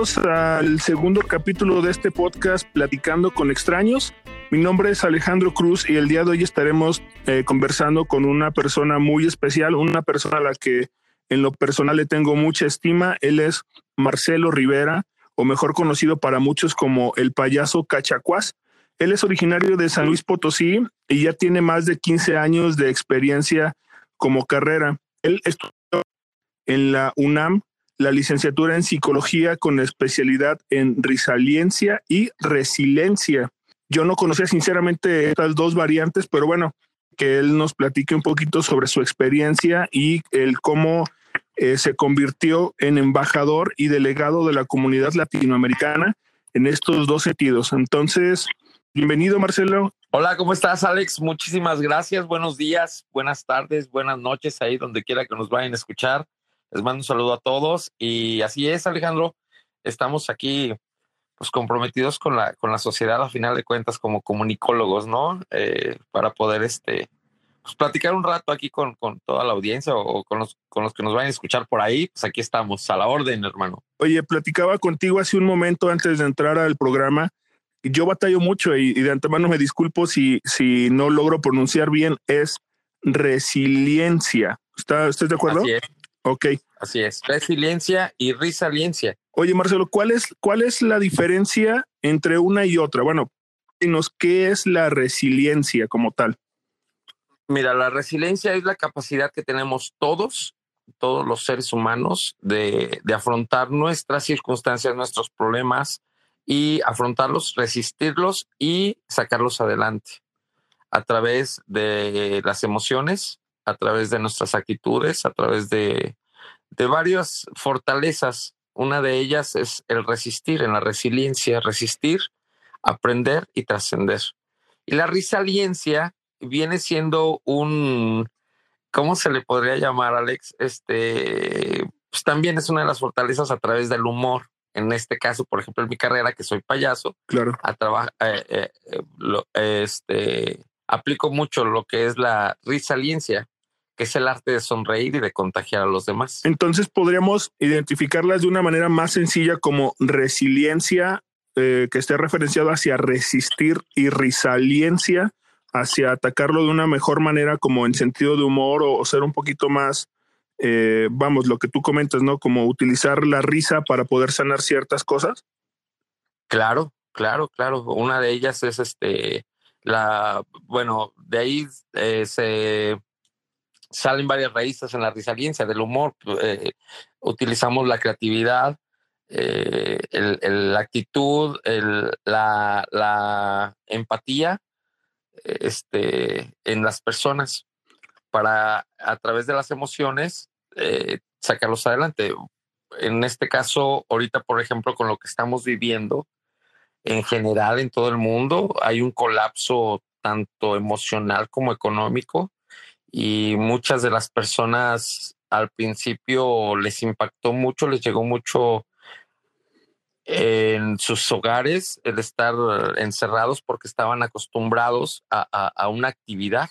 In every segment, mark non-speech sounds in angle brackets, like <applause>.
bienvenidos al segundo capítulo de este podcast Platicando con extraños. Mi nombre es Alejandro Cruz y el día de hoy estaremos eh, conversando con una persona muy especial, una persona a la que en lo personal le tengo mucha estima. Él es Marcelo Rivera, o mejor conocido para muchos como el payaso Cachacuás. Él es originario de San Luis Potosí y ya tiene más de 15 años de experiencia como carrera. Él estudió en la UNAM la licenciatura en psicología con especialidad en resiliencia y resiliencia. Yo no conocía sinceramente estas dos variantes, pero bueno, que él nos platique un poquito sobre su experiencia y el cómo eh, se convirtió en embajador y delegado de la comunidad latinoamericana en estos dos sentidos. Entonces, bienvenido Marcelo. Hola, ¿cómo estás Alex? Muchísimas gracias. Buenos días, buenas tardes, buenas noches ahí donde quiera que nos vayan a escuchar. Les mando un saludo a todos y así es, Alejandro. Estamos aquí pues comprometidos con la, con la sociedad a final de cuentas como comunicólogos, ¿no? Eh, para poder este, pues, platicar un rato aquí con, con toda la audiencia o, con, los, con los que nos vayan a escuchar por ahí, pues aquí estamos, a la orden, hermano. Oye, platicaba contigo hace un momento antes de entrar al programa. Yo batallo mucho y, y de antemano me disculpo si, si no logro pronunciar bien, es resiliencia. ¿Está, ¿Estás de acuerdo? Así es. Ok. Así es, resiliencia y resiliencia. Oye, Marcelo, ¿cuál es, ¿cuál es la diferencia entre una y otra? Bueno, dinos, ¿qué es la resiliencia como tal? Mira, la resiliencia es la capacidad que tenemos todos, todos los seres humanos, de, de afrontar nuestras circunstancias, nuestros problemas y afrontarlos, resistirlos y sacarlos adelante a través de las emociones, a través de nuestras actitudes, a través de, de varias fortalezas. Una de ellas es el resistir, en la resiliencia, resistir, aprender y trascender. Y la resiliencia viene siendo un, ¿cómo se le podría llamar, Alex? Este, pues también es una de las fortalezas a través del humor. En este caso, por ejemplo, en mi carrera, que soy payaso, Claro. a trabajar, eh, eh, este, aplico mucho lo que es la resiliencia, que es el arte de sonreír y de contagiar a los demás. Entonces podríamos identificarlas de una manera más sencilla como resiliencia, eh, que esté referenciado hacia resistir y resiliencia hacia atacarlo de una mejor manera como en sentido de humor o, o ser un poquito más, eh, vamos, lo que tú comentas, ¿no? Como utilizar la risa para poder sanar ciertas cosas. Claro, claro, claro. Una de ellas es este, la, bueno, de ahí eh, se salen varias raíces en la resiliencia del humor. eh, utilizamos la creatividad, eh, la actitud, la empatía este, en las personas para, a través de las emociones, eh, sacarlos adelante. En este caso, ahorita, por ejemplo, con lo que estamos viviendo, en general en todo el mundo hay un colapso tanto emocional como económico y muchas de las personas al principio les impactó mucho, les llegó mucho en sus hogares el estar encerrados porque estaban acostumbrados a, a- una actividad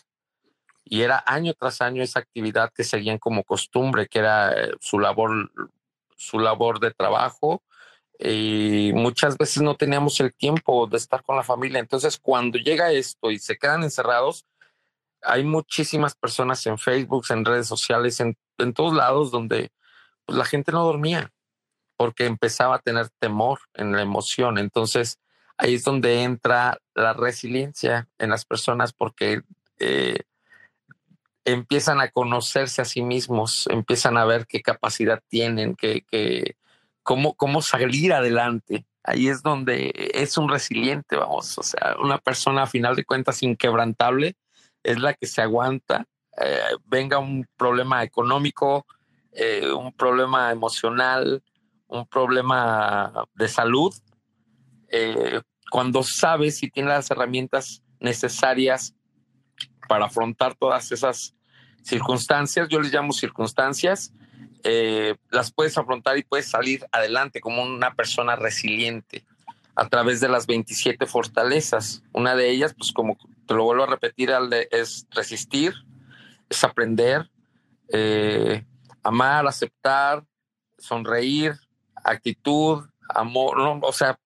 y era año tras año esa actividad que seguían como costumbre, que era eh, su labor, su labor de trabajo, y muchas veces no teníamos el tiempo de estar con la familia. Entonces, cuando llega esto y se quedan encerrados, hay muchísimas personas en Facebook, en redes sociales, en, en todos lados donde pues, la gente no dormía porque empezaba a tener temor en la emoción. Entonces, ahí es donde entra la resiliencia en las personas porque eh, empiezan a conocerse a sí mismos, empiezan a ver qué capacidad tienen, qué, cómo, cómo salir adelante. Ahí es donde es un resiliente, vamos, o sea, una persona a final de cuentas inquebrantable es la que se aguanta, eh, venga un problema económico, eh, un problema emocional, un problema de salud, eh, cuando sabes y tienes las herramientas necesarias para afrontar todas esas circunstancias, yo les llamo circunstancias, las puedes afrontar y puedes salir adelante como una persona resiliente a través de las 27 fortalezas. Una de ellas, pues como te lo vuelvo a repetir, es resistir, es aprender, eh, amar, aceptar, sonreír, actitud, amor, no, o sea,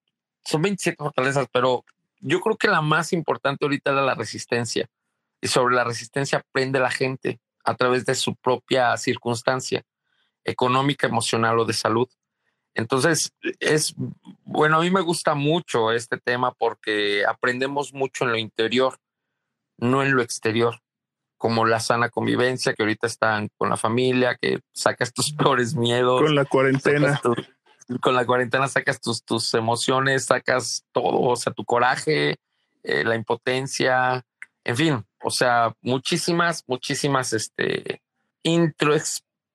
son 27 fortalezas, pero yo creo que la más importante ahorita era la resistencia. Y sobre la resistencia aprende la gente a través de su propia circunstancia económica, emocional o de salud. Entonces, es bueno, a mí me gusta mucho este tema porque aprendemos mucho en lo interior, no en lo exterior, como la sana convivencia, que ahorita están con la familia, que sacas tus <laughs> peores miedos. Con la cuarentena. con la cuarentena sacas tus, tus emociones, sacas todo, o sea, tu coraje, eh, la impotencia, en fin, o sea, muchísimas, muchísimas, este, intro,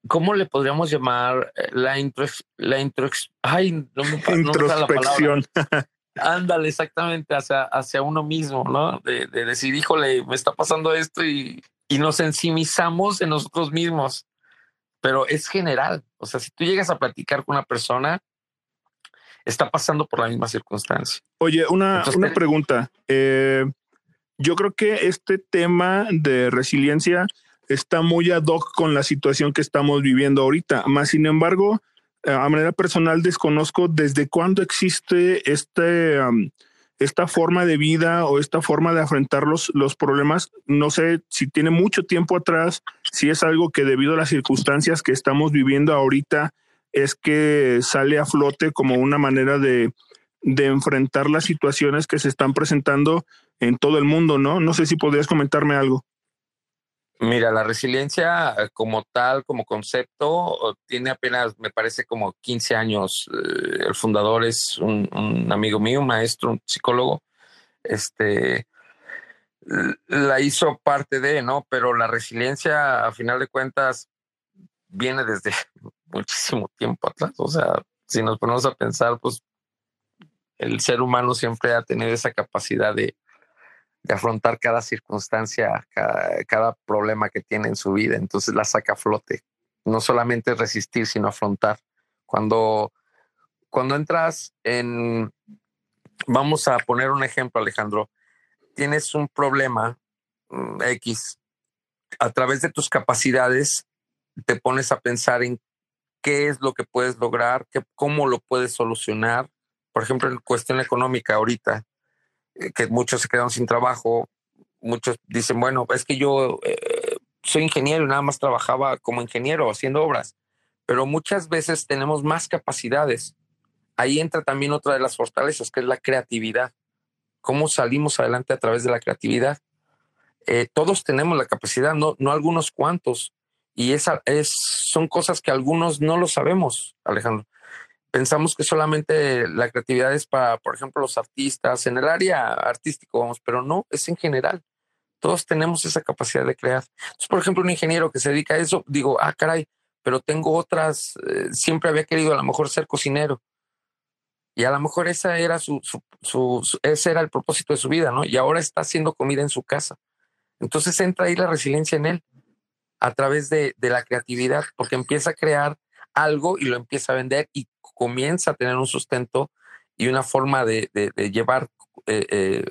¿cómo le podríamos llamar? Eh, la intro, la intro, ay, no me, introspección. <laughs> Ándale, exactamente, hacia, hacia uno mismo, ¿no? De, de, decir, híjole, me está pasando esto y, y nos ensimizamos en nosotros mismos, pero es general. O sea, si tú llegas a platicar con una persona, está pasando por la misma circunstancia. Oye, una, una pregunta. Eh, yo creo que este tema de resiliencia está muy ad hoc con la situación que estamos viviendo ahorita. Más sin embargo, a manera personal desconozco desde cuándo existe este, esta forma de vida o esta forma de afrontar los, los problemas. No sé si tiene mucho tiempo atrás, si es algo que debido a las circunstancias que estamos viviendo ahorita es que sale a flote como una manera de, de enfrentar las situaciones que se están presentando en todo el mundo, ¿no? No sé si podrías comentarme algo. Mira, la resiliencia eh, como tal, como concepto, tiene apenas, me parece, como 15 años. Eh, el fundador es un, amigo mío, un maestro, un psicólogo. Este la hizo parte de, ¿no? Pero la resiliencia, a final de cuentas, viene desde <laughs> muchísimo tiempo atrás. O sea, si nos ponemos a pensar, pues el ser humano siempre ha tenido esa capacidad de, de afrontar cada circunstancia, cada, problema que tiene en su vida. Entonces la saca a flote. No solamente resistir, sino afrontar. Cuando, cuando entras en, vamos a poner un ejemplo, Alejandro, tienes un problema mm, X, a través de tus capacidades te pones a pensar en qué es lo que puedes lograr, cómo lo puedes solucionar. Por ejemplo, en cuestión económica ahorita, que muchos se quedaron sin trabajo, muchos dicen, bueno, es que yo eh, soy ingeniero y nada más trabajaba como ingeniero haciendo obras, pero muchas veces tenemos más capacidades. Ahí entra también otra de las fortalezas, que es la creatividad. ¿Cómo salimos adelante a través de la creatividad? Eh, todos tenemos la capacidad, no, no algunos cuantos. Y esa es, son cosas que algunos no lo sabemos, Alejandro pensamos que solamente la creatividad es para, por ejemplo, los artistas, en el área artístico, vamos, pero no, es en general. Todos tenemos esa capacidad de crear. Entonces, por ejemplo, un ingeniero que se dedica a eso, digo, ah, caray, pero tengo otras, eh, siempre había querido a lo mejor ser cocinero. Y a lo mejor esa era su, su, ese era el propósito de su vida, ¿no? Y ahora está haciendo comida en su casa. Entonces entra ahí la resiliencia en él a través de, de la creatividad, porque empieza a crear algo y lo empieza a vender y comienza a tener un sustento y una forma de, llevar, eh, eh,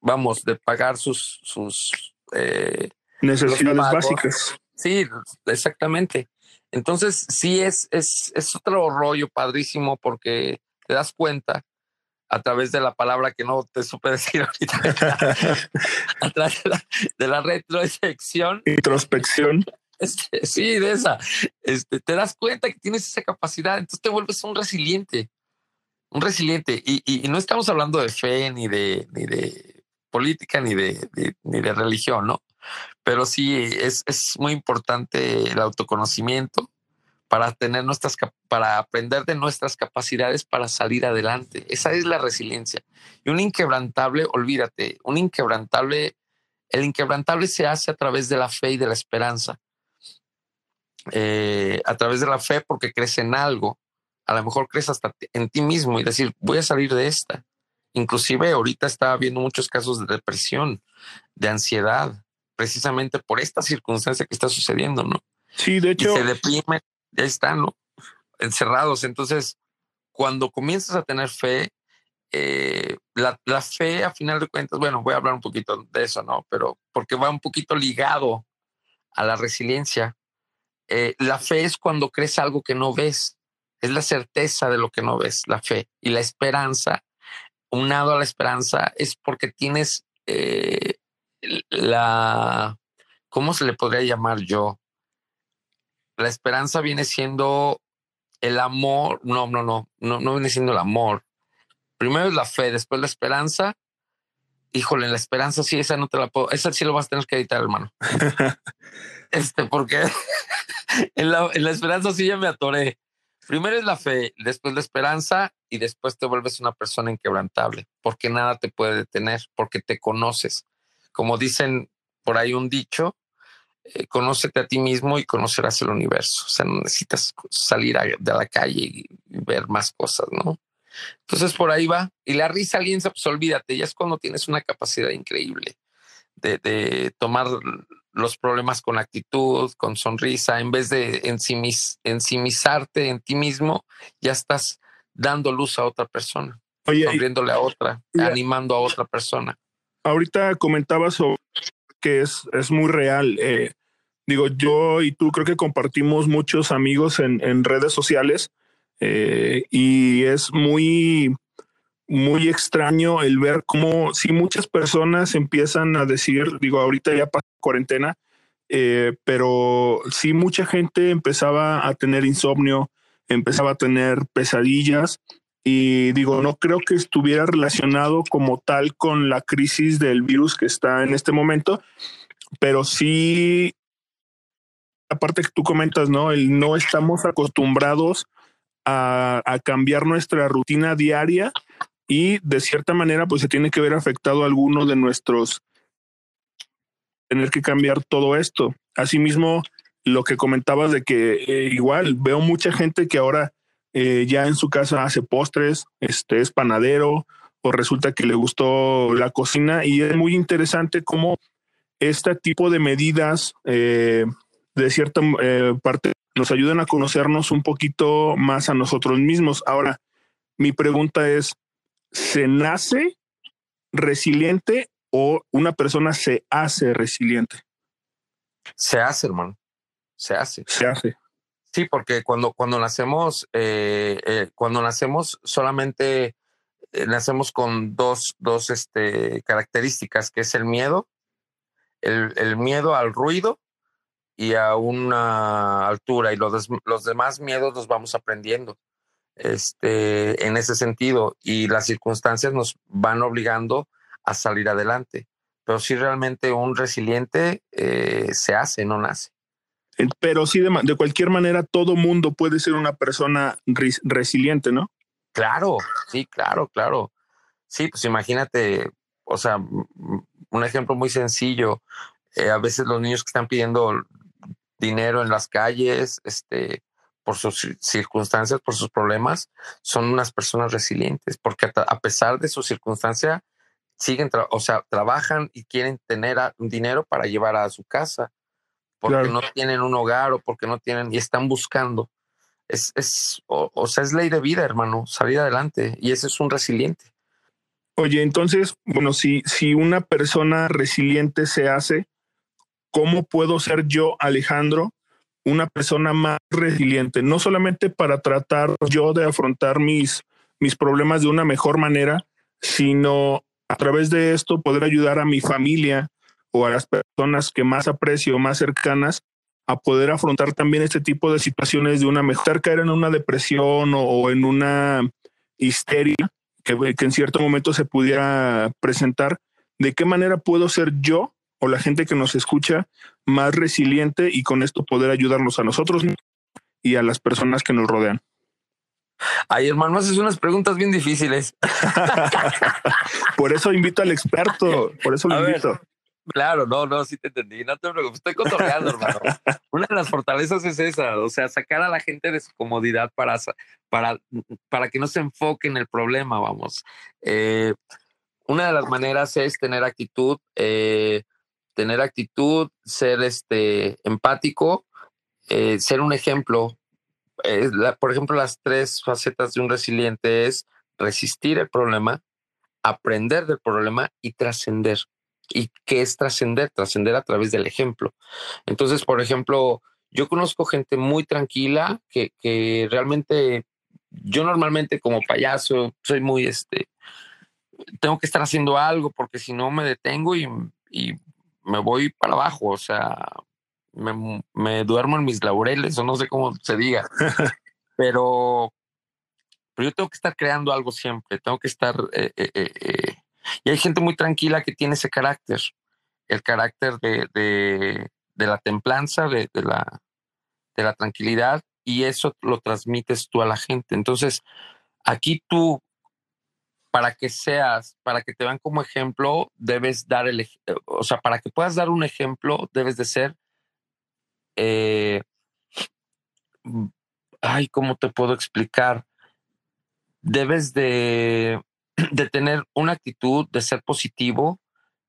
vamos, de pagar sus, sus eh, necesidades básicas. Sí, exactamente. Entonces, sí es, es, es otro rollo padrísimo porque te das cuenta a través de la palabra que no te supe decir ahorita, <laughs> a través de la, de la retrospección. Introspección. <laughs> Sí, de esa. Este, te das cuenta que tienes esa capacidad, entonces te vuelves un resiliente, un resiliente. Y, no estamos hablando de fe, ni de, ni política, ni de, de religión, ¿no? Pero sí es, es muy importante el autoconocimiento para tener nuestras, para aprender de nuestras capacidades para salir adelante. Esa es la resiliencia. Y un inquebrantable, olvídate, un inquebrantable, el inquebrantable se hace a través de la fe y de la esperanza. Eh, a través de la fe porque crees en algo. A lo mejor crees hasta en ti mismo y decir, voy a salir de esta. Inclusive ahorita está habiendo muchos casos de depresión, de ansiedad, precisamente por esta circunstancia que está sucediendo, ¿no? Sí, de hecho. Y se deprime, ya están, ¿no? Encerrados. Entonces, cuando comienzas a tener fe, eh, la, la, fe, a final de cuentas, bueno, voy a hablar un poquito de eso, ¿no? Pero porque va un poquito ligado a la resiliencia. Eh, la fe es cuando crees algo que no ves. es la certeza de lo que no ves, la fe y la esperanza. Unado a la esperanza es porque tienes eh, la, ¿cómo se le podría llamar yo? La esperanza viene siendo el amor, no, no, no, no, no viene siendo el amor. Primero es la fe, después la esperanza. Híjole, la esperanza sí, esa no te la puedo, esa sí lo vas a tener que editar, hermano. <laughs> este, porque <laughs> <laughs> en la, esperanza sí ya me atoré. Primero es la fe, después la esperanza y después te vuelves una persona inquebrantable, porque nada te puede detener, porque te conoces. Como dicen por ahí un dicho, eh, conócete a ti mismo y conocerás el universo. O sea, no necesitas salir de la calle y ver más cosas, ¿no? Entonces por ahí va. Y la risa, alguien pues olvídate, ya es cuando tienes una capacidad increíble de tomar los problemas con actitud, con sonrisa, en vez de ensimis, ensimisarte en ti mismo, ya estás dando luz a otra persona, sonriéndole a otra, animando a otra persona. Ahorita comentabas sobre que es, es muy real. Eh, digo, yo y tú creo que compartimos muchos amigos en, en redes sociales eh, y es muy, muy extraño el ver cómo si muchas personas empiezan a decir, digo, ahorita ya pasa cuarentena, eh, pero sí mucha gente empezaba a tener insomnio, empezaba a tener pesadillas y digo, no creo que estuviera relacionado como tal con la crisis del virus que está en este momento, pero sí, aparte que tú comentas, ¿no? El no estamos acostumbrados a, a cambiar nuestra rutina diaria y de cierta manera pues se tiene que ver afectado alguno de nuestros tener que cambiar todo esto. Asimismo, lo que comentabas de que eh, igual veo mucha gente que ahora eh, ya en su casa hace postres, este es panadero o resulta que le gustó la cocina y es muy interesante cómo este tipo de medidas eh, de cierta parte nos ayudan a conocernos un poquito más a nosotros mismos. Ahora, mi pregunta es, ¿se nace resiliente o una persona se hace resiliente? Se hace, hermano. Se hace. Se hace. Sí, porque cuando, cuando nacemos, eh, eh, cuando nacemos solamente eh, nacemos con dos, dos este, características, que es el miedo, el, el, miedo al ruido y a una altura, y los, los demás miedos los vamos aprendiendo este, en ese sentido, y las circunstancias nos van obligando a salir adelante. Pero si realmente un resiliente se hace, no nace. Pero sí, de, cualquier manera, todo mundo puede ser una persona resiliente, ¿no? Claro, sí, claro, claro. Sí, pues imagínate, o sea, un ejemplo muy sencillo. Eh, a veces los niños que están pidiendo dinero en las calles, este, por sus circunstancias, por sus problemas, son unas personas resilientes, porque a, pesar de su circunstancia, siguen, o sea, trabajan y quieren tener un dinero para llevar a su casa porque no tienen un hogar o porque no tienen y están buscando. Es, es o, sea, es ley de vida, hermano, salir adelante y ese es un resiliente. Oye, entonces, bueno, si, si una persona resiliente se hace, ¿cómo puedo ser yo, Alejandro, una persona más resiliente? No solamente para tratar yo de afrontar mis, mis problemas de una mejor manera, sino a través de esto poder ayudar a mi familia, o a las personas que más aprecio, más cercanas, a poder afrontar también este tipo de situaciones de una mejor caer en una depresión o, en una histeria que, que, en cierto momento se pudiera presentar. ¿De qué manera puedo ser yo o la gente que nos escucha más resiliente y con esto poder ayudarnos a nosotros y a las personas que nos rodean? Ay, hermano, haces unas preguntas bien difíciles. <laughs> por eso invito al experto, por eso lo invito. Claro, no, no, sí te entendí. No te preocupes, estoy cotorreando, hermano. Una de las fortalezas es esa, o sea, sacar a la gente de su comodidad para, para, para que no se enfoque en el problema, vamos. Eh, una de las maneras es tener actitud, eh, tener actitud, ser este, empático, eh, ser un ejemplo. por ejemplo, las tres facetas de un resiliente es resistir el problema, aprender del problema y trascender y qué es trascender, trascender a través del ejemplo. Entonces, por ejemplo, yo conozco gente muy tranquila que, que realmente yo normalmente como payaso soy muy, este, tengo que estar haciendo algo porque si no me detengo y, y me voy para abajo, o sea, me, duermo en mis laureles o no sé cómo se diga, pero, pero yo tengo que estar creando algo siempre, tengo que estar, eh, eh, eh, y hay gente muy tranquila que tiene ese carácter, el carácter de, de, de la templanza, de, de, la, de la tranquilidad, y eso lo transmites tú a la gente. Entonces, aquí tú para que seas, para que te vean como ejemplo, debes dar el, o sea, para que puedas dar un ejemplo, debes de ser, eh, ay, ¿cómo te puedo explicar? Debes de, <clears throat> de tener una actitud de ser positivo,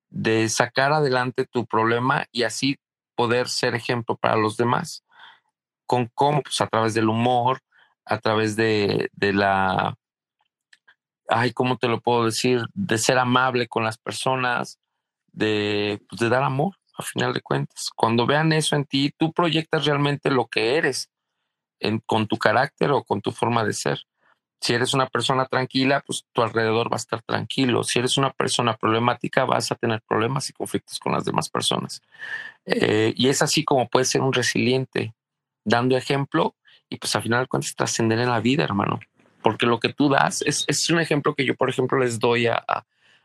de sacar adelante tu problema y así poder ser ejemplo para los demás. ¿Con cómo? Pues a través del humor, a través de, de la ay, ¿cómo te lo puedo decir? De ser amable con las personas, de, pues, de dar amor, a final de cuentas. Cuando vean eso en ti, tú proyectas realmente lo que eres con tu carácter o con tu forma de ser. Si eres una persona tranquila, pues tu alrededor va a estar tranquilo. Si eres una persona problemática, vas a tener problemas y conflictos con las demás personas. Eh, y es así como puedes ser un resiliente, dando ejemplo y pues al final de cuentas trascender en la vida, hermano porque lo que tú das es, es un ejemplo que yo, por ejemplo, les doy a,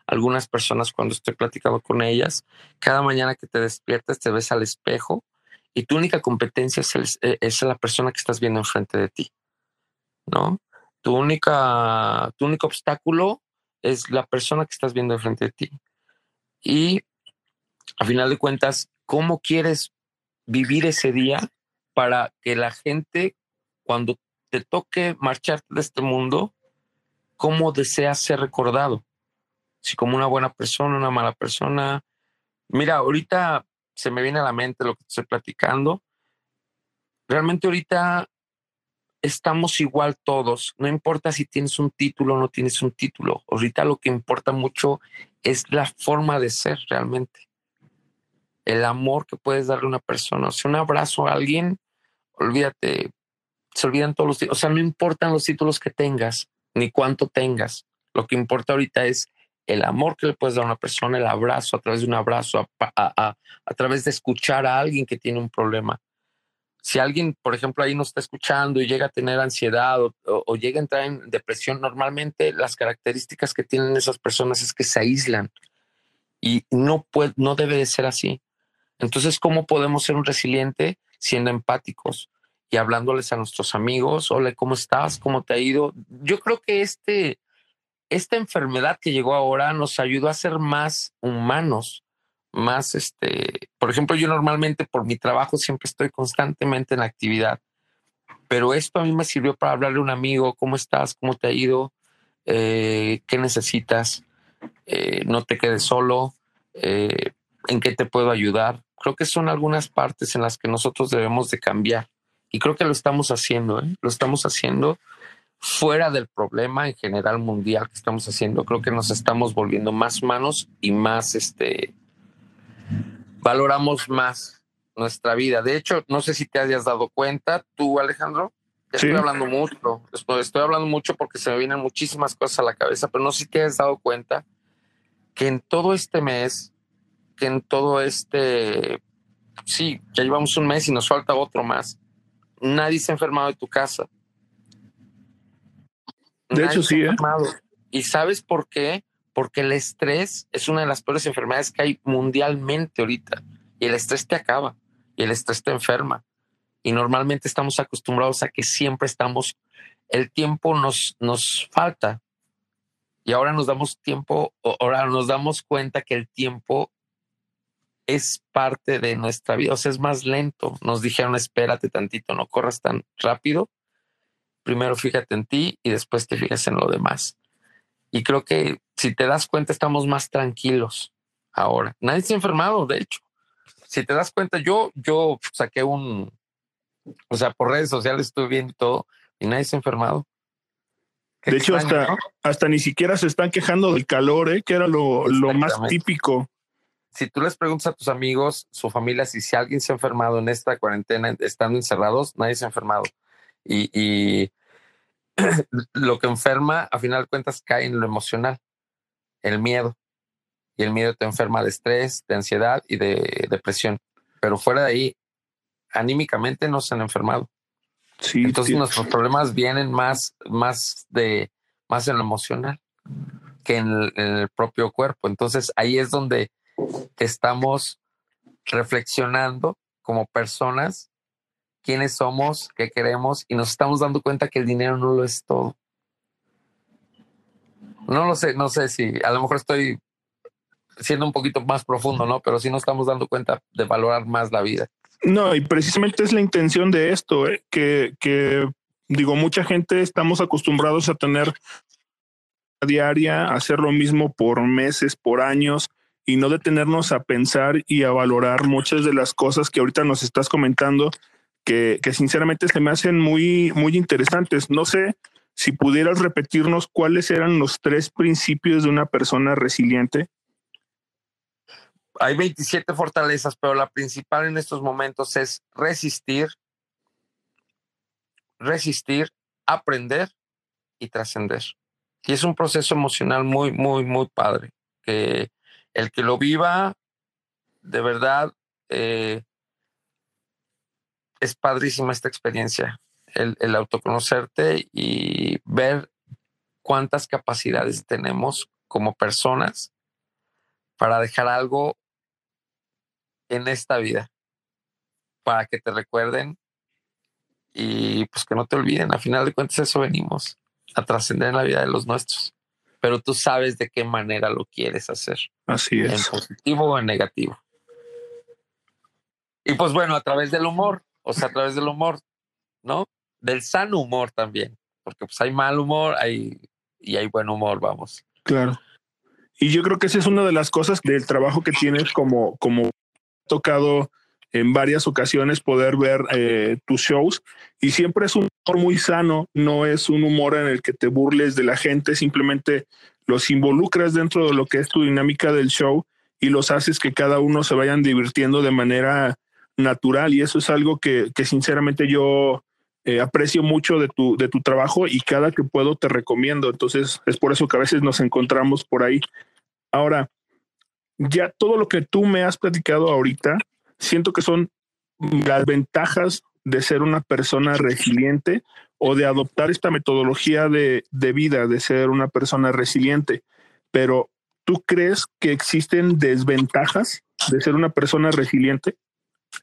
algunas personas cuando estoy platicando con ellas. Cada mañana que te despiertas, te ves al espejo y tu única competencia es, e, es la persona que estás viendo enfrente de ti, ¿no? Tu, única, tu único obstáculo es la persona que estás viendo enfrente de ti. Y a final de cuentas, ¿cómo quieres vivir ese día para que la gente, cuando te toque marcharte de este mundo, ¿cómo deseas ser recordado? Si como una buena persona, una mala persona. Mira, ahorita se me viene a la mente lo que estoy platicando. Realmente ahorita estamos igual todos. No importa si tienes un título o no tienes un título. Ahorita lo que importa mucho es la forma de ser realmente. El amor que puedes darle a una persona. O sea, un abrazo a alguien, olvídate, se olvidan todos los títulos. O sea, no importan los títulos que tengas, ni cuánto tengas. Lo que importa ahorita es el amor que le puedes dar a una persona, el abrazo, a través de un abrazo, a, a, través de escuchar a alguien que tiene un problema. Si alguien, por ejemplo, ahí no está escuchando y llega a tener ansiedad o, o, o llega a entrar en depresión, normalmente las características que tienen esas personas es que se aíslan y no, puede, no debe de ser así. Entonces, ¿cómo podemos ser un resiliente siendo empáticos? Y hablándoles a nuestros amigos, hola, ¿cómo estás? ¿Cómo te ha ido? Yo creo que este, esta enfermedad que llegó ahora nos ayudó a ser más humanos, más, este, por ejemplo, yo normalmente por mi trabajo siempre estoy constantemente en actividad, pero esto a mí me sirvió para hablarle a un amigo, ¿cómo estás? ¿Cómo te ha ido? Eh, ¿Qué necesitas? Eh, no te quedes solo. Eh, ¿En qué te puedo ayudar? Creo que son algunas partes en las que nosotros debemos de cambiar y creo que lo estamos haciendo, ¿eh? lo estamos haciendo fuera del problema en general mundial que estamos haciendo. Creo que nos estamos volviendo más humanos y más, este, valoramos más nuestra vida. De hecho, no sé si te hayas dado cuenta, tú, Alejandro, estoy sí. hablando mucho, estoy hablando mucho porque se me vienen muchísimas cosas a la cabeza, pero no sé si te has dado cuenta que en todo este mes, que en todo este, sí, ya llevamos un mes y nos falta otro más nadie se ha enfermado de tu casa. De nadie hecho, sí. ¿eh? ¿Y sabes por qué? Porque el estrés es una de las peores enfermedades que hay mundialmente ahorita. Y el estrés te acaba. Y el estrés te enferma. Y normalmente estamos acostumbrados a que siempre estamos, el tiempo nos, nos falta. Y ahora nos damos tiempo, ahora nos damos cuenta que el tiempo es parte de nuestra vida, o sea, es más lento. Nos dijeron, espérate tantito, no corras tan rápido. Primero fíjate en ti y después te fijas en lo demás. Y creo que si te das cuenta, estamos más tranquilos ahora. Nadie se ha enfermado, de hecho. Si te das cuenta, yo, yo saqué un, o sea, por redes sociales estuve viendo todo y nadie se ha enfermado. Qué de extraño, hecho, hasta, ¿no? hasta ni siquiera se están quejando del calor, ¿eh? que era lo, lo más típico si tú les preguntas a tus amigos, su familia, si, si alguien se ha enfermado en esta cuarentena, estando encerrados, nadie se ha enfermado. Y, y, <clears throat> lo que enferma, a final de cuentas, cae en lo emocional, el miedo. Y el miedo te enferma de estrés, de ansiedad y de depresión. Pero fuera de ahí, anímicamente no se han enfermado. Sí, Entonces nuestros problemas vienen más, más de más en lo emocional que en el, propio cuerpo. Entonces ahí es donde estamos reflexionando como personas quiénes somos, qué queremos y nos estamos dando cuenta que el dinero no lo es todo. No lo sé, no sé si a lo mejor estoy siendo un poquito más profundo, ¿no? Pero sí nos estamos dando cuenta de valorar más la vida. No, y precisamente es la intención de esto, ¿eh? que, que digo, mucha gente estamos acostumbrados a tener diaria, hacer lo mismo por meses, por años y no detenernos a pensar y a valorar muchas de las cosas que ahorita nos estás comentando, que, que sinceramente se me hacen muy, muy interesantes. No sé si pudieras repetirnos cuáles eran los tres principios de una persona resiliente hay 27 fortalezas, pero la principal en estos momentos es resistir, resistir, aprender y trascender. Y es un proceso emocional muy, muy, muy padre. Que el que lo viva, de verdad, eh, es padrísima esta experiencia. El, el autoconocerte y ver cuántas capacidades tenemos como personas para dejar algo en esta vida para que te recuerden y pues que no te olviden. A final de cuentas, eso venimos a trascender en la vida de los nuestros. Pero tú sabes de qué manera lo quieres hacer. Así es. En positivo o en negativo. Y pues bueno, a través del humor, o sea, a través del humor, ¿no? Del sano humor también, porque pues hay mal humor hay, y hay buen humor, vamos. Claro. Y yo creo que esa es una de las cosas del trabajo que tienes como, como tocado en varias ocasiones poder ver eh, tus shows y siempre es un muy sano, no es un humor en el que te burles de la gente, simplemente los involucras dentro de lo que es tu dinámica del show y los haces que cada uno se vayan divirtiendo de manera natural y eso es algo que, que sinceramente yo eh, aprecio mucho de tu, de tu trabajo y cada que puedo te recomiendo, entonces es por eso que a veces nos encontramos por ahí. Ahora, ya todo lo que tú me has platicado ahorita, siento que son las ventajas de ser una persona resiliente o de adoptar esta metodología de, vida, de ser una persona resiliente. Pero, ¿tú crees que existen desventajas de ser una persona resiliente?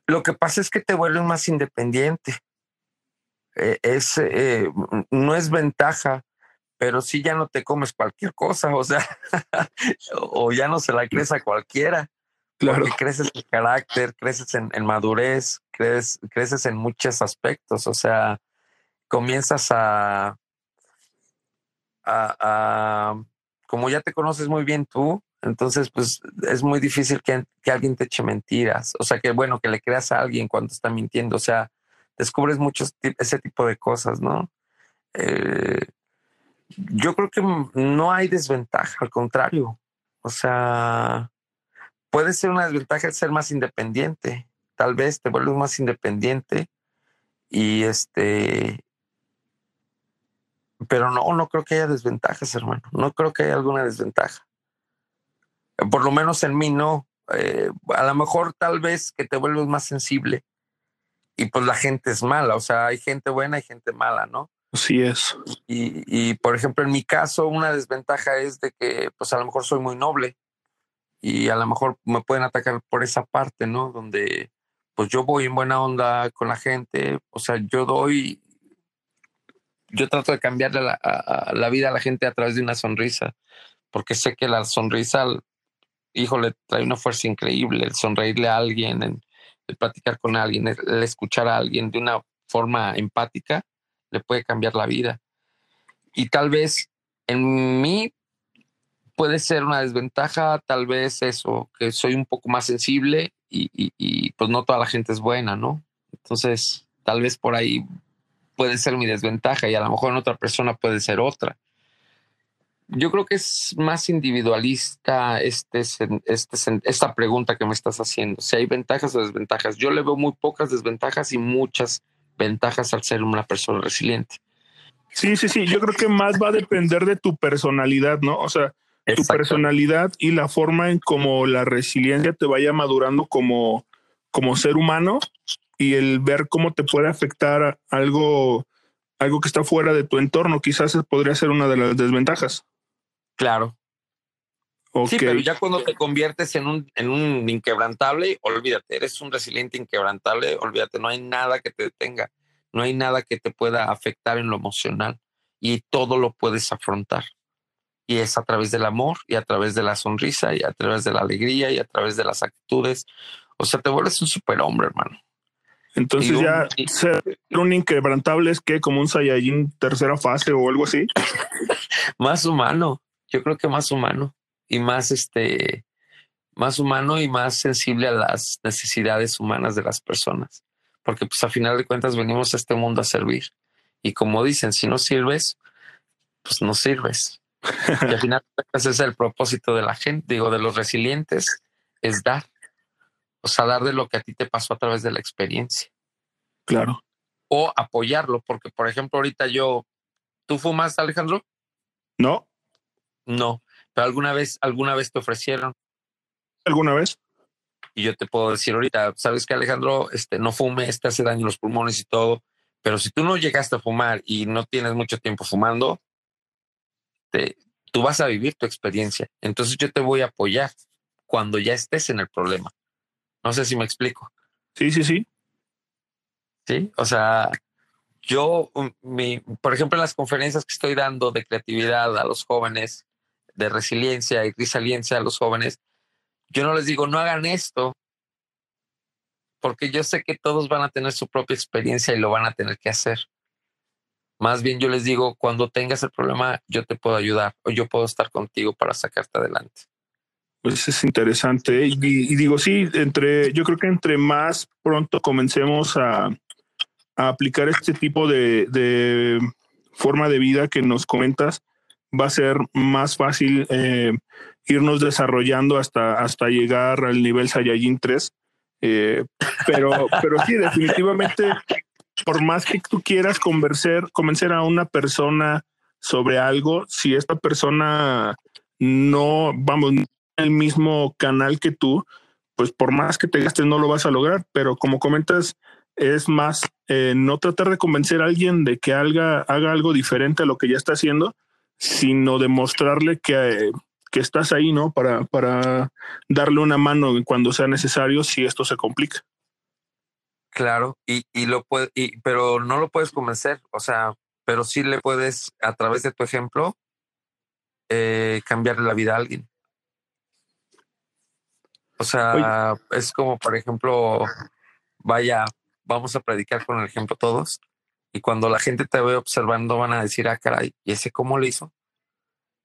Lo que pasa es que te vuelves más independiente. Eh, es, eh, no es ventaja, pero si ya no te comes cualquier cosa, o sea, <laughs> o ya no se la crees a cualquiera. Claro. Porque creces en carácter, creces en, madurez, creces, en muchos aspectos, o sea, comienzas a, a, como ya te conoces muy bien tú, entonces pues es muy difícil que, que, alguien te eche mentiras, o sea, que bueno, que le creas a alguien cuando está mintiendo, o sea, descubres muchos ese tipo de cosas, ¿no? Eh, yo creo que no hay desventaja, al contrario. O sea, puede ser una desventaja el ser más independiente. Tal vez te vuelves más independiente y este, pero no, no creo que haya desventajas, hermano. No creo que haya alguna desventaja. Por lo menos en mí no. Eh, a lo mejor tal vez que te vuelves más sensible y pues la gente es mala. O sea, hay gente buena y gente mala, ¿no? Así es. Y, por ejemplo, en mi caso, una desventaja es de que, pues a lo mejor soy muy noble y a lo mejor me pueden atacar por esa parte, ¿no? Donde, pues yo voy en buena onda con la gente, o sea, yo doy, yo trato de cambiarle la, vida a la gente a través de una sonrisa, porque sé que la sonrisa, híjole, trae una fuerza increíble, el sonreírle a alguien, el platicar con alguien, el escuchar a alguien de una forma empática le puede cambiar la vida. Y tal vez en mí puede ser una desventaja, tal vez eso, que soy un poco más sensible y, pues no toda la gente es buena, ¿no? Entonces, tal vez por ahí puede ser mi desventaja y a lo mejor en otra persona puede ser otra. Yo creo que es más individualista este, este, esta pregunta que me estás haciendo. Si hay ventajas o desventajas. Yo le veo muy pocas desventajas y muchas ventajas al ser una persona resiliente. Sí, sí, sí. Yo creo que más va a depender de tu personalidad, ¿no? O sea, tu personalidad y la forma en cómo la resiliencia te vaya madurando como, como ser humano y el ver cómo te puede afectar algo, algo que está fuera de tu entorno, quizás podría ser una de las desventajas. Claro. Sí, pero ya cuando te conviertes en un, en un inquebrantable, olvídate, eres un resiliente inquebrantable, olvídate, no hay nada que te detenga, no hay nada que te pueda afectar en lo emocional y todo lo puedes afrontar. Y es a través del amor y a través de la sonrisa y a través de la alegría y a través de las actitudes. O sea, te vuelves un superhombre, hermano. Entonces ya ser un inquebrantable es que como un Saiyajin tercera fase o algo así. <laughs> más humano, yo creo que más humano y más este, más humano y más sensible a las necesidades humanas de las personas. Porque pues a final de cuentas venimos a este mundo a servir. Y como dicen, si no sirves, pues no sirves. Y al final ese es el propósito de la gente, digo, de los resilientes, es dar. O sea, dar de lo que a ti te pasó a través de la experiencia. Claro. O apoyarlo, porque por ejemplo, ahorita yo, ¿tú fumas, Alejandro? No. No, pero alguna vez, alguna vez te ofrecieron. ¿Alguna vez? Y yo te puedo decir ahorita, sabes que Alejandro, este, no fume, este hace daño a los pulmones y todo, pero si tú no llegaste a fumar y no tienes mucho tiempo fumando, te, tú vas a vivir tu experiencia. Entonces yo te voy a apoyar cuando ya estés en el problema. No sé si me explico. Sí, sí, sí. Sí, o sea, yo, um, mi, por ejemplo, en las conferencias que estoy dando de creatividad a los jóvenes, de resiliencia y resiliencia a los jóvenes, yo no les digo, no hagan esto, porque yo sé que todos van a tener su propia experiencia y lo van a tener que hacer. Más bien yo les digo, cuando tengas el problema, yo te puedo ayudar o yo puedo estar contigo para sacarte adelante. Pues es interesante. Y, digo, sí, entre, yo creo que entre más pronto comencemos a, aplicar este tipo de, forma de vida que nos comentas, va a ser más fácil eh, irnos desarrollando hasta, hasta llegar al nivel Saiyajin 3. Eh, pero, pero sí, definitivamente, por más que tú quieras convencer, convencer a una persona sobre algo, si esta persona no, vamos, el mismo canal que tú, pues por más que te gastes no lo vas a lograr, pero como comentas, es más eh, no tratar de convencer a alguien de que haga, haga algo diferente a lo que ya está haciendo, sino demostrarle que, que estás ahí, ¿no? Para, para darle una mano cuando sea necesario si esto se complica. Claro, y, y lo puede, y, pero no lo puedes convencer, o sea, pero sí le puedes, a través de tu ejemplo, eh, cambiarle la vida a alguien. O sea, es como, por ejemplo, vaya, vamos a predicar con el ejemplo todos. Y cuando la gente te ve observando, van a decir, ah, caray, ¿y ese cómo lo hizo?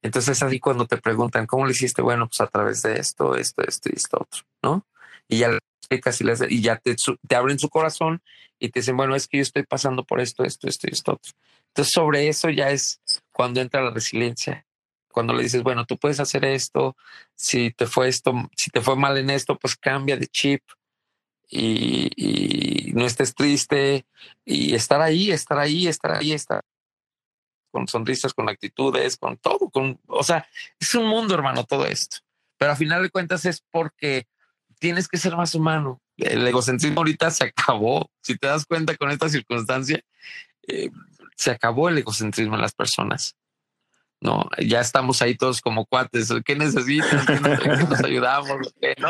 Entonces, así cuando te preguntan, ¿cómo lo hiciste? Bueno, pues a través de esto, esto, esto y esto otro, ¿no? Y ya explicas y, les, y ya te, te abren su corazón y te dicen, bueno, es que yo estoy pasando por esto, esto, esto y esto otro. Entonces, sobre eso ya es cuando entra la resiliencia cuando le dices, bueno, tú puedes hacer esto, si te fue esto, si te fue mal en esto, pues cambia de chip y, no estés triste y estar ahí, estar ahí, estar ahí, estar con sonrisas, con actitudes, con todo, con, o sea, es un mundo, hermano, todo esto. Pero a final de cuentas es porque tienes que ser más humano. El egocentrismo ahorita se acabó. Si te das cuenta con esta circunstancia, eh, se acabó el egocentrismo en las personas. ¿no? Ya estamos ahí todos como cuates, ¿qué necesitas? ¿Qué nos, ayudamos? ¿Qué, ¿No?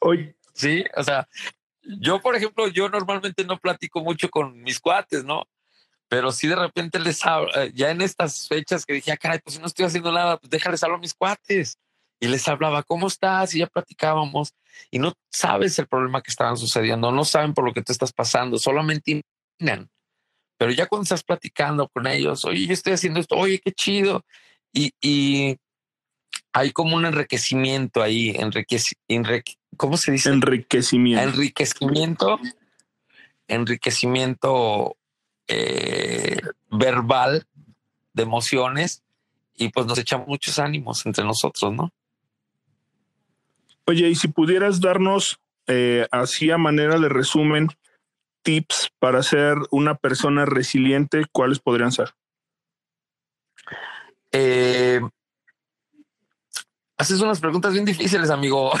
Hoy. Sí, o sea, yo, por ejemplo, yo normalmente no platico mucho con mis cuates, ¿no? Pero sí de repente les hablo, eh, ya en estas fechas que dije, ah, caray, pues si no estoy haciendo nada, pues déjales hablar a mis cuates. Y les hablaba, ¿cómo estás? Y ya platicábamos. Y no sabes el problema que estaban sucediendo, no saben por lo que te estás pasando, solamente imaginan. Pero ya cuando estás platicando con ellos, oye, yo estoy haciendo esto, oye, qué chido. Y, hay como un enriquecimiento ahí, ¿cómo se dice? Enriquecimiento. Enriquecimiento, enriquecimiento eh, verbal de emociones y pues nos echamos muchos ánimos entre nosotros, ¿no? Oye, y si pudieras darnos eh, así a manera de resumen, tips para ser una persona resiliente, ¿cuáles podrían ser? Eh, haces unas preguntas bien difíciles, amigo. <laughs>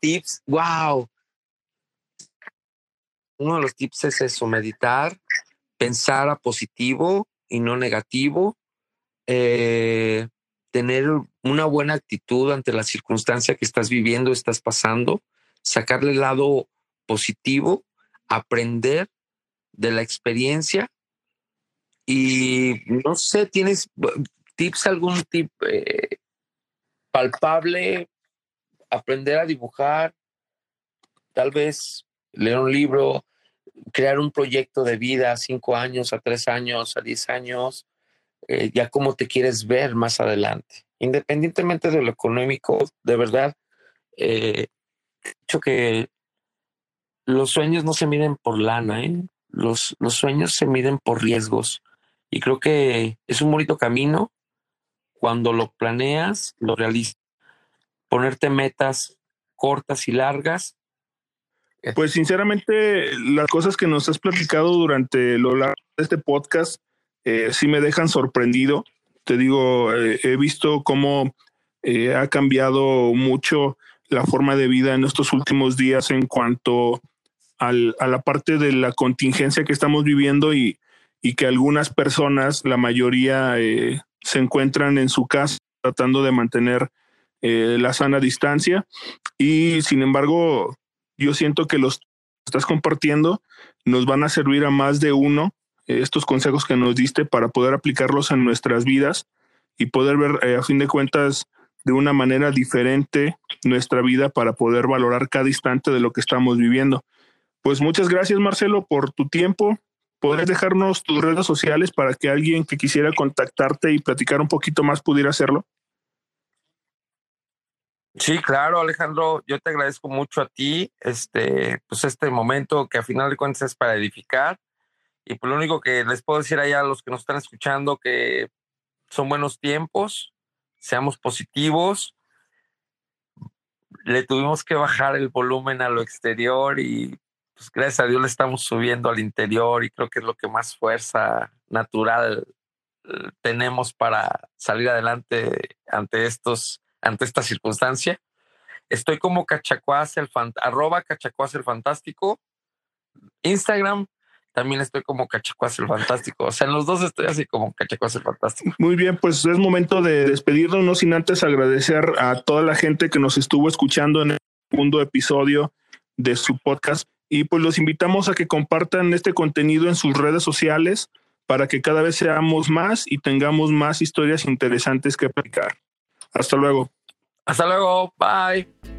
tips, wow. Uno de los tips es eso, meditar, pensar a positivo y no negativo, eh, tener una buena actitud ante la circunstancia que estás viviendo, estás pasando, sacarle el lado positivo, aprender de la experiencia y no sé, ¿tienes tips, algún tip eh, palpable? Aprender a dibujar, tal vez leer un libro, crear un proyecto de vida a cinco años, a tres años, a diez años, eh, ya cómo te quieres ver más adelante. Independientemente de lo económico, de verdad, eh, hecho que los sueños no se miden por lana, ¿eh? los, los sueños se miden por riesgos. Y creo que es un bonito camino cuando lo planeas, lo realizas. Ponerte metas cortas y largas pues sinceramente, las cosas que nos has platicado durante lo largo de este podcast eh, sí me dejan sorprendido. Te digo, eh, he visto cómo eh, ha cambiado mucho la forma de vida en estos últimos días en cuanto al, a la parte de la contingencia que estamos viviendo y, y que algunas personas, la mayoría, se encuentran en su casa tratando de mantener la sana distancia y sin embargo yo siento que los estás compartiendo nos van a servir a más de uno estos consejos que nos diste para poder aplicarlos en nuestras vidas y poder ver eh, a fin de cuentas de una manera diferente nuestra vida para poder valorar cada instante de lo que estamos viviendo. Pues muchas gracias Marcelo por tu tiempo. ¿Podrías dejarnos tus redes sociales para que alguien que quisiera contactarte y platicar un poquito más pudiera hacerlo? Sí, claro, Alejandro, yo te agradezco mucho a ti, este, pues este momento que a final de cuentas es para edificar. Y pues lo único que les puedo decir allá a los que nos están escuchando que son buenos tiempos, seamos positivos. Le tuvimos que bajar el volumen a lo exterior y pues gracias a Dios le estamos subiendo al interior y creo que es lo que más fuerza natural eh, tenemos para salir adelante ante estos ante esta circunstancia. Estoy como Cachacuás el arroba Cachacuás el fantástico. Instagram también estoy como Cachacuás el fantástico. O sea, en los dos estoy así como Cachacuás el fantástico. Muy bien, pues es momento de despedirnos, no sin antes agradecer a toda la gente que nos estuvo escuchando en el segundo episodio de su podcast. Y pues los invitamos a que compartan este contenido en sus redes sociales para que cada vez seamos más y tengamos más historias interesantes que aplicar. Hasta luego. Hasta luego. Bye.